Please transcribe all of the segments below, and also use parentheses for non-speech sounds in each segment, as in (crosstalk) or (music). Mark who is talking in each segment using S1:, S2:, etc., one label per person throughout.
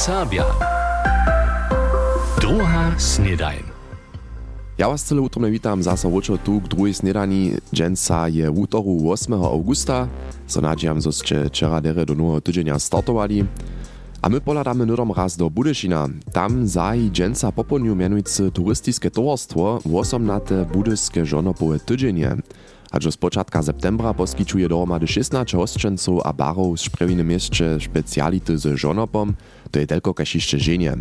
S1: Serbia. Druga snedajn.
S2: Ja was cele utromne witam zasa vočo tu k druhej snedani. Dženca je v útoru 8. augusta. So nadziejam, zo ste dere do nového tydzienia startovali. A my poladamy nudom raz do Budešina. Tam zahi dženca popolniu menujúce turistické towarstwo 18. budyske žonopowe tydzienie. A z początka septembra poskyčuje dohromady 16 hostčencov a barov z šprevine mieście špeciality z žonopom, to je telko kaž ešte ženie.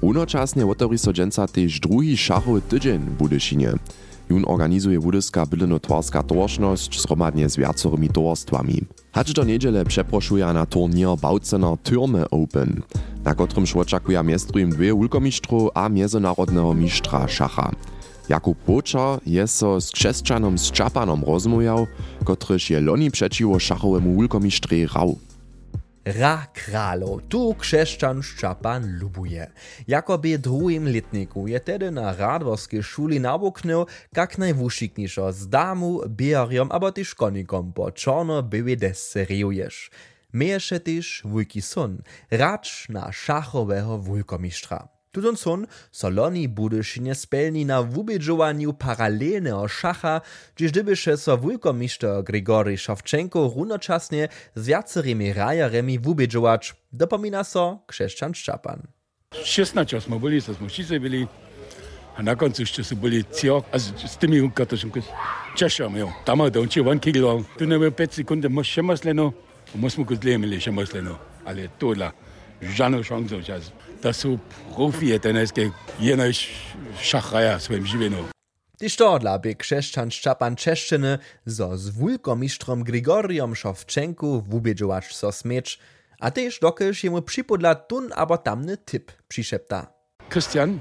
S2: Unočasne otvorí so dženca tež druhý šachový tydzień v Budyšinie. Jun organizuje budyska bylino-twarska towarzność zhromadnie z viacerými towarstvami. Hač do niedziele przeproszuja na turnier Baucener Türme Open, na którym oczekuje miestrujem dwie ulkomistrów a międzynarodnego mistrza szacha. Jakub Bočar je so z křesťanom z Čapanom rozmujał, kotryž je loni przeciwo szachowemu wulkomistrej rał.
S3: Ra kralo, tu křesťan Ščapan lubuje. Jako by druhým letniku je tedy na radworskiej szuli nabuknął, jak najwuszikniejszo z damu, bierjom, abo tyż konikom po czarno-byłej desce rejujesz. Miejesze tyż wujki son, racz na szachowego wulkomistra. Tutun son Soloni Budyšinie spelni na wubědžowaniu paralelneho šacha, gdyż dybyše so wulkomister Grigori Szawczenko runočasnie z viacerými rajaremi wubědžować, dopomina so křesťan Ščapan.
S4: 16 smo byli, so smo všice byli. A na koncu jeszcze są byli cio, a z, z tymi unkatoszym Czeszom, jo. Tam ma dołączy one kilo. Tu nie było 5 sekund, może się masleno. Musimy go zlejmy, się masleno. Ale to dla żadną szansę czas. To są profi, ten jest jeno szachaja swoim żywieniu.
S3: Die Stordla by křesťan Ščapan Češčiny zo z wulkomistrom Grigoriom Szawczenku wubědžować so smieć, a tež dokelž jemu připodla tun abo tamny tip přišepta.
S4: Christian,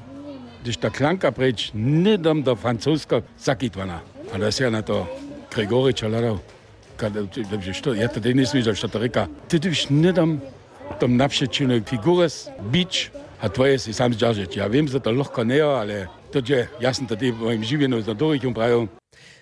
S4: když ta klanka preč, nie dam do francuska zakitwana. A da się na to Grigori Czaladał. Ja to nie słyszał, że to ryka. Ty już nie dam Tam napšečene figure, bič, a tvoje si sam zdržati. Ja vem, da to lahko ne, ale tudi jaz sem tudi v mojem življenju zadovoljen in pravim.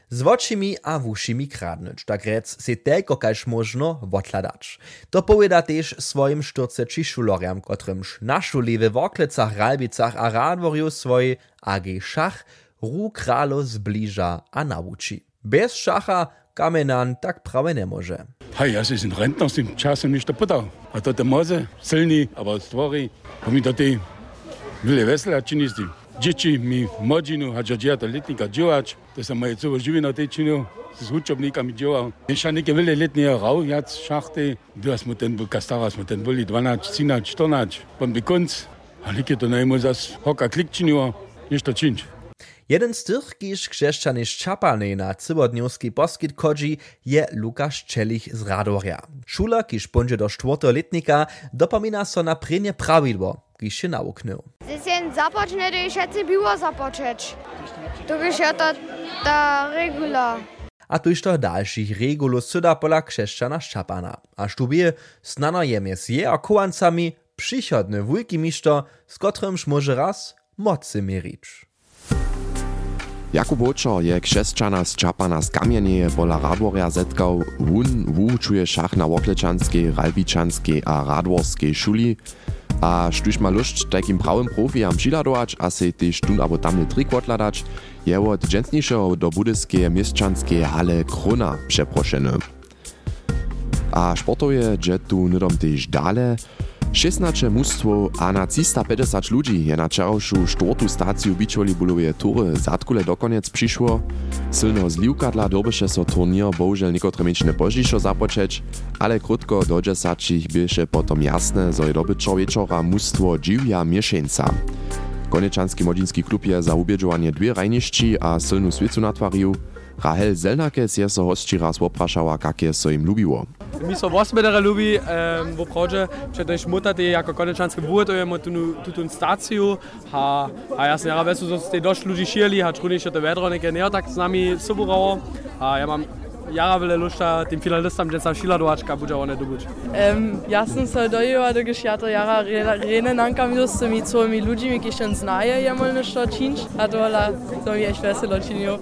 S3: Z očimi a vušimi kradnąć, tak rec se tylko kaž možno odladać. To powieda też swoim szturceči šulorjam, kotrymż na šuli w Woklecach, Ralbicach a Radworju swoj AG Szach Ru Kralo zbliża a nauczy. Bez szacha kamenan tak prawie nie może.
S4: Hej, ja sind Rentner, sind czasem nicht der Butter. A to te moze, silni, aber stvory. A mi to ty wyle wesela činisti. Dzieci mi modzinu, a dziadzia to letnika działać. To są moje całe żywy na tej czinu. Z uczobnikami działał. Jeszcze nie wiele letnie rał, jak szachty. Du hast mu ten kastaras, mu ten byli 12, 13, 14. Pan by konc. A likie to najmo zas hoka klik. Niż to czynć.
S3: Jeden z tych, kiż krzeszczany Szczapany na cybodniowski poskit kodzi, je Lukasz Czelich z Radorja. Szula, kiż będzie do czwartoletnika, dopomina so na prenie prawidło, kiż się nauknął.
S5: Zesjen započne, da všetci było započeć. To już je to ta regula.
S3: A tuż to dalszych regulów syda pola krzeszczana Szczapana. A sztubie snano jemie z je a kołancami przychodny wujki miszto, z kotrymż może raz mocy miericz.
S2: Jakub Bočar je křesťana z Čapana z Kamienieje pola Radworja zetkał. Wun wučuje šach na Woklečanskiej, Ralbičanskiej a Radworskiej šuli. A štuž ma lušť takim prawym profijam přiladować, a se tež tun abo tamny trik odladać, je od dženstnišeho do budyskeje mieszczanskeje hale Krona przeproszeny. A sportoje dže tu nydom tež dale, 16 mustwo a na 350 ludzi je na czarowszu czwartu staciju bičoli bulowie tury zatkule dokoniec przyszło. Sylno zliwkadla dobyše so turnier bohužel niekotre miečne požišo započeć, ale krótko do 10 bieše potom jasne, zo je dobyčo wieczora mustwo dziwia mieszenca. Konečanski modzinski klub je za ubiežovanie dwie rajnišči a silnu svicu natwarił. Rahel Zelnakes je so hostči raz oprašała, kak je so im lubiło.
S6: Mi so osmedere lubi, um, v prođe, če da šmutati jako konečanske budujemo tu, tu, tu staciju, a, a ja sam vesu, da ste došli ljudi šijeli, a čruni še te vedro neke ne tak z nami suburovo, a ja mam jara vele lušta tim finalistam, že sam šila dovačka, buđa one dobuć.
S7: Um, ja sam se dojela, da geš ja to jara rene nankam just s mi svojimi ljudmi, ki še znaje jemol nešto činč, a dola to mi je echt veselo činio.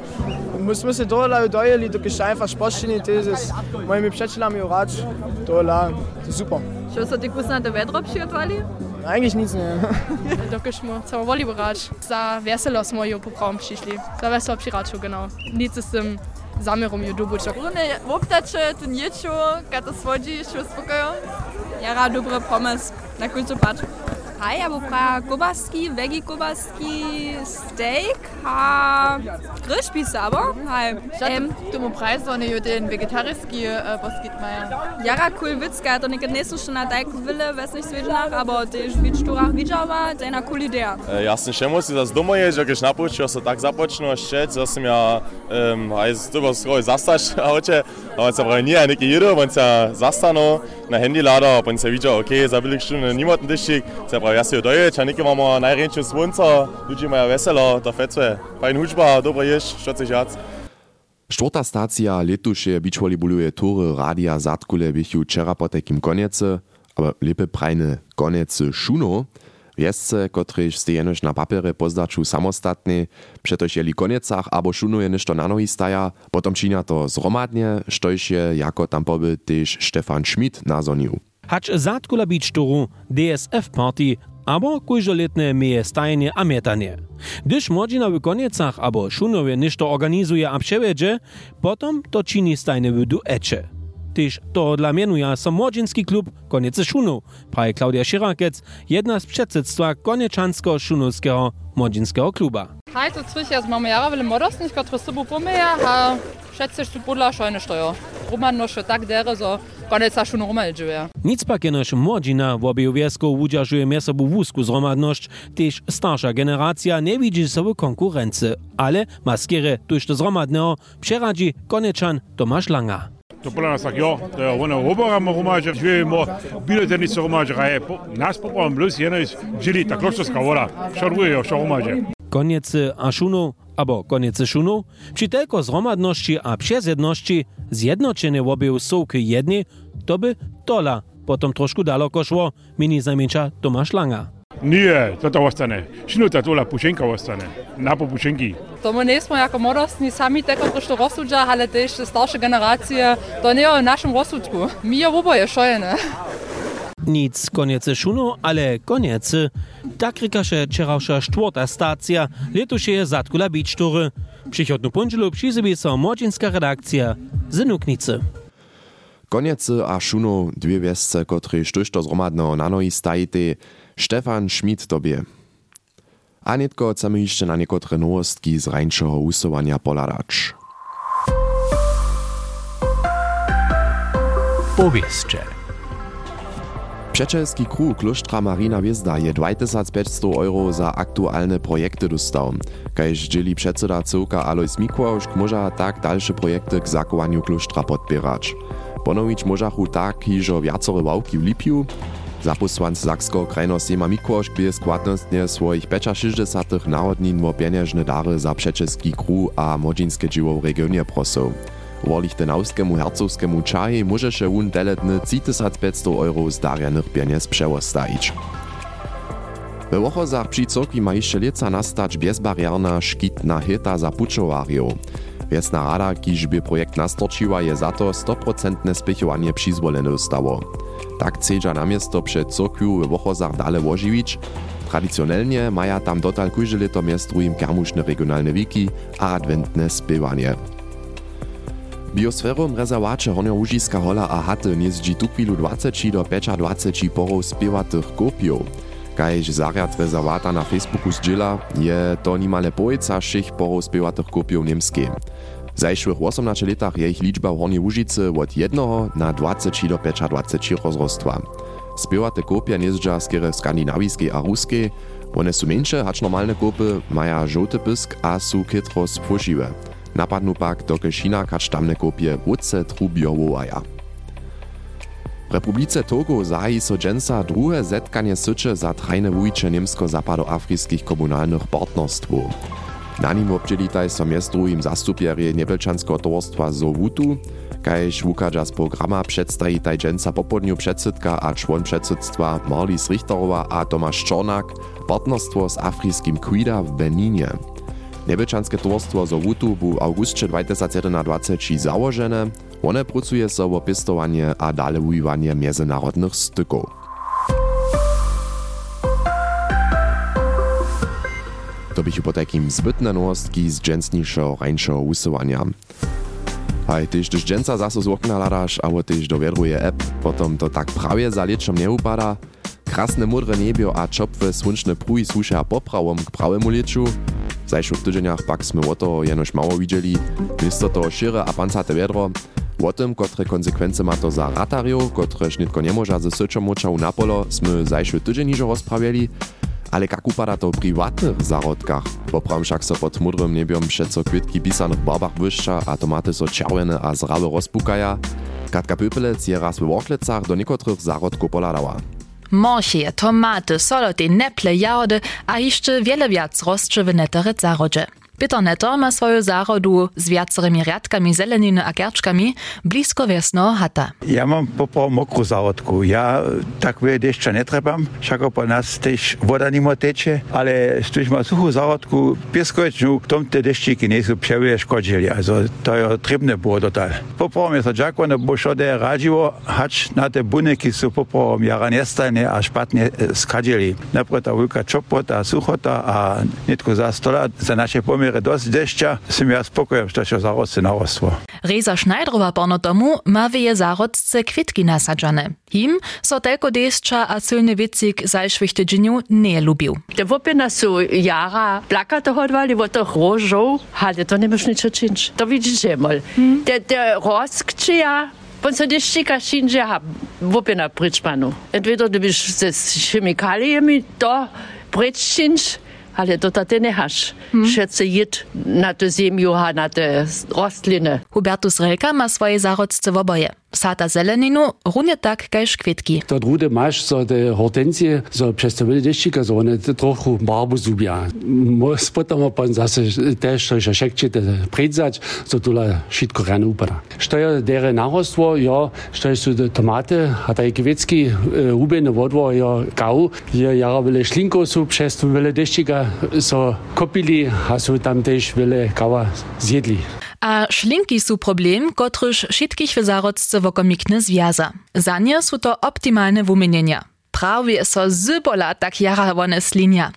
S8: My sme sa dole dojeli, do keď einfach spoščení, to je s mojimi priateľami urač, dole, to je super.
S9: Čo sa ty kus na to vedro přigotovali?
S8: Eigentlich nic nie. (laughs)
S7: Dokiż mu chcemy woli brać. Za weselo smo ju po prom przyszli. Za weselo przyraczył, genau. Nic z tym zamierom ju dobuć.
S1: Rune obdače, to niečo, kad to svodí, čo uspokojo. Jara dobre pomysł na końcu patrz. Hi, ja pra Gubaski, Veggie Gubaski, Steak, ha Grillspieße aber. Hi.
S9: Ähm, ich Ähm, Dumme Preis, und ich den Vegetariski, äh, was geht mal?
S1: Jara cool Witzgat und ich nächste Stunde Deiko Wille, weiß nicht wie nach, aber die Schwitzsturach Wijava, deiner cool
S10: Idee. Jasne, čemu si zase domuje, že keď napúčil sa tak započnú ščeť, že som ja um, aj z toho skoro zastač, a hoče, a on sa pravi, nie, neký jedu, on sa zastanú, einen Handylader, pa in se viđa, ok, za velik študij nimot diščik, se pravi, jaz jo doječ, a nekaj imamo najrenče svonca, ljudi imajo veselo, ta fece, pa in hučba, dobro ješ, što se žac.
S2: Štvrta stacija letuše beachvolleyballuje tour Radia Zatkule, bih ju včeraj po takim konjece, ampak lepe prajne konjece šuno. Szuno. Wiesce, kotryż stejenoś na papierze pozdaču samostatnie, przetoż jeli koniecach, abo szuno je nešto na nogi staja, potom činia to zromadnie, štož je jako tam poby też Stefan Schmidt nazonił.
S11: Hacz Zatkula Beach Touru, DSF Party, abo kujżoletne meje stajenie a metanie. Gdyż młodzina w koniecach abo szunowie ništo organizuje a potom to čini stajne w duecze. Tyż to dla mienuje so młodzieński klub Koniece Szunów, praje Klaudia Szyrakec, jedna z przedsedstwa Konieczansko-Szunowskiego młodzieńskiego kluba.
S9: Hej, to cwych ja mamy jara wiele modosnych, które sobą pomyja, a schätze tu podla szojne stojo. Roman no še tak dere, so koneca šunu romal džuje.
S11: Nic pak jenož młodzina w obie wiesku udziażuje miesobu wózku zromadność, też starsza generacja nie widzi sobie konkurency, ale maskierę tuż do zromadnego przeradzi Konieczan Tomasz Langa.
S4: To podľa nás tak jo, to je ono oborama romáže, živimo bile tenisce romáže, a je nás poprom blus, jedno je žili ta kloštovská voda, šarvuje jo, šo romáže.
S11: Koniece a szunu, albo koniece szunu, czy tylko zromadności a przezjedności zjednoczenie w obie sołky jedni, to by tola potom troszkę daleko szło, mini zamięcza Tomasz Langa.
S4: Nie, to to ostane. Šinuta tola pušenka ostane, na po pušenki.
S9: To my nie smo jako modosni sami teko trošku rozsudža, ale też starsze generacje, to nie o naszym rozsudku. Mi je oboje šojene.
S11: Nic koniece szunu, ale koniece. Tak rykaše čeravša czwarta stacja, letuše je Zatkula Beach Tour. Przychodnu pondzielu przyzybie so młodzieńska redakcja z Nuknicy.
S2: Koniece a szuno dwie wiesce, kotry sztuż do zromadnego na nogi stajite, Stefan Schmidt tobie. A netko chcemy jeszcze na niekotre nowostki z rańszego usuwania poladać.
S12: Powieście.
S2: Przeczeski kruh Klusztra Marina Wiezda je 2500 euro za aktualne projekty dostał. Kajż dzieli przedseda cyłka Alois Mikłoszk może tak dalsze projekty k zakowaniu Klusztra podpierać. Ponowić możachu tak, iżo wiacore wałki w Lipiu, Zaposłanc Sakskiego krajno Sema Mikłoszk bie składnostnie swoich 65 narodnin wo pieniężne dary za przeczeski kruh a młodzińskie dzieło w regionie prosą. Wolichtenauskemu hercowskemu čaji może się on deletny 3500 euro z darjanych pieniędzy przełostajić. We Wochozach przy ma jeszcze lieca nastać bezbarierna, szkitna hita za puczowariów. Wiesna rada, kiż by projekt nastorčiła, je za to 100% spěchowanie přizvolene dostało. Tak chcedza na miesto przed cyrkwiu we Wochozach dale ožiwić. Tradicionelnie maja tam dotal kujże leto miest drugim kermušne regionalne wiki a adventne spěwanie. Biosferom rezerwacze Hornio Łužiska hola a haty niezdzi tu chwilu 20 do 25 porów spiewatych kopiów. Kajž zariad rezerwata na Facebooku zdźěla, je to nimale pojeca všich porów spiewatych kopiów niemskie. W zajszłych 18 latach je ich liczba w Hornej Łužicy od 1 na 20 do 25 rozrostła. Spiewate kopie niezdźa skiery skandinawijskiej a ruskiej, one są mniejsze, hacz normalne kopy maja żółty pysk a są kytro spłosziwe. Napadnu pak do Kešina kač tamne kopie wódce trubiowowaja. Republice Togo zahájí Sojensa druhé zetkanie syče za trajne vujče němsko-zapadoafrijských komunálnych partnerstvů. Na nim občelitaj so miestrujem zastupierie Nebelčanského tovarstva Zovutu, kajž wukaja z programa przedstawi tajdżęca popodniu przedsydka a człon przedsydstwa Marlis Richterowa a Tomasz Czornak partnerstwo z afryjskim Quida w Beninie. Nebečanske towarstwo Zowutu bu w augustie 2021 założone, one pracuje so o pistowanie a dale wujiwanie międzynarodnych styków. To bychu po takim zbytne nowostki z dżęsniejszego, rańszego usuwania. Haj, tyś też dżęca zaso z okna ladasz, albo tyś dowiadruje app, potom to tak prawie za lieczem nie upada. Krasne mudre niebio a czopwe słonczne pruj słušia poprawom k prawemu lieczu. W zajszych tydzieniach sme o to jenoś mało widzieli. Misto to šire a pancate wiadro. O tym, kotre konsekwencje ma to za ratariów, kotreż nitko nie może ze syčomočał na polo, sme zajszy tydzień niżo rozprawiali. Ale jak upada to w prywatnych zarodkach? Poprawam však so pod mudrym niebiom przeco kwitki pisanych barbach błyszcza, a tomaty so a zrawe rozpukaja. Katka Pöpelec je raz w Worklecach do niekotrych zarodków poladała.
S12: Morsie, tomaty, soloty, neple, jahody a jeszcze wiele wiac rozczy w Peter Netter ma swoją zarodu z wiacerymi riadkami zeleniny a kerczkami blisko wiesno hata.
S13: Ja mam popo mokrú zárodku. Ja takové dešťa netrebam, však po nás tež voda nimo teče, ale když má suchú zárodku, pieskoječnú, v tom te deštíky nie sú převie škodžili. Also to je trebné było total. Poporom je to džakone, bo šode radivo, hač na te buneky sú poporom jara nestajne a špatne skadili. Napríklad ta veľká čopota, suchota a netko za stola za naše pomery miere dosť dešťa, som ja spokojom, že to zarodce narostło.
S12: Reza Schneiderova porno domu ma wieje zarodce kwitki nasadzane. Him so telko a silny vicik zajszwych tydzieniu nie lubił.
S14: Te wopina su jara plakate hodvali, wo to rožov, ale to nie możesz ničo činč. To widzisz mal. Te, te roskčija, Bon so die Schicker schien ja haben, wopina. Entweder du bist z da Pritschinsch, ale to ty nie hasz. Všetce jít na to ziemiu a na te rostliny.
S12: Hubertus Relka ma swoje zarodce w oboje. Sata zeleninu, runjetak kaj škvetki.
S15: To drude maš so te hortenzije, so přestavili deščika, so one trochu barbu zubja. Spotamo pa zase tež, so še šekčite predzač, so tula šitko rane upada. Što je dere narostvo, jo, što so tomate, a taj kvetski e, ubene vodvo, jo kau, je jarabile šlinko so přestavili deščika, so kopili, a so tam tež vele kava zjedli.
S12: A szlinki są problem, kotryż wszystkich w zarodce wokomikny związa. Za nie są to optimalne wumienienia. Prawie so zybola tak jara one slinia.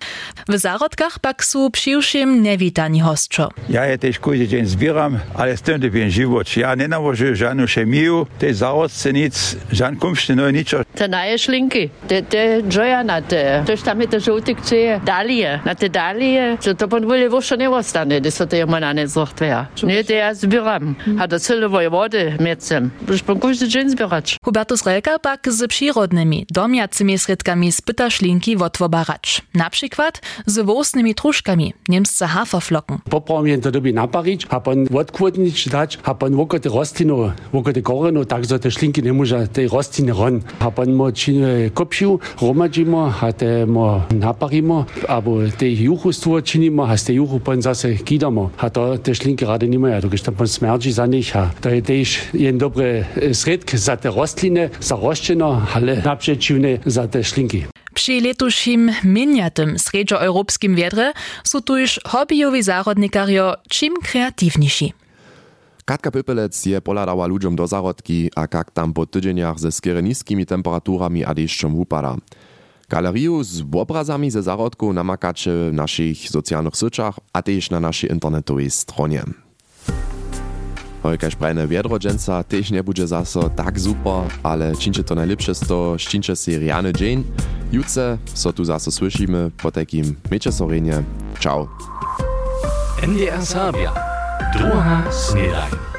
S12: W zarodkach pak są przyjszym niewitani hostczo.
S13: Ja je też każdy dzień zbieram, ale z tym to bien żywot. Ja nie nałożę żadną chemię, te zarodce nic, żadne kumszty, no nic.
S14: Te naje szlinki, te, te joja na te, toż tam je te żółty kcie, dalie, na te dalie, to to pan wole wosza nie ostane, to so te jomana nie zochtwea. Nie, te ja zbieram, a do celowej wody miecem, już pan każdy dzień zbierać.
S12: Hubertus Relka pak z przyrodnymi, domiacymi sredkami spyta szlinki wotwobaracz. Na przykład z włosnymi truszkami, niemsce haferflocken.
S15: Poprawnie to dobi naparić, a pan odkłodnić dać, a pan woko te rostino, woko te koreno, tak so te szlinki nie może te rostiny ron. A pan mo čine kopšiu, romadzimo, a te mo naparimo, abo te juchustwo činimo, a z te juchu pan zase kidamo. A to te szlinki rady nie mają, to tam pan smerdzi za nich. To je też jeden dobry sredk za te rostline, za roszczeno, ale naprzeciwne za te szlinki.
S12: Przy letušim minjatym srednjoeuropskim wiedrze są tuż hobbyjowi zarodnikario czym kreatywniejsi.
S2: Katka Pöpelec je poladała ludziom do zarodki, a kak tam po tydzieniach ze skiery niskimi temperaturami a deszczem upada. Galeriu z obrazami ze zarodku namakacie w naszych socjalnych sieciach, a też na naszej internetowej stronie. Hojkaž prajne viedrodženca tež nebude zaso tak super, ale činče to najlepsze to, ščinče si riane dzień. Jutce so tu zaso słyšimy po takim miecze sorenie. Ciao.
S16: NDR Sabia. Druga snedaj.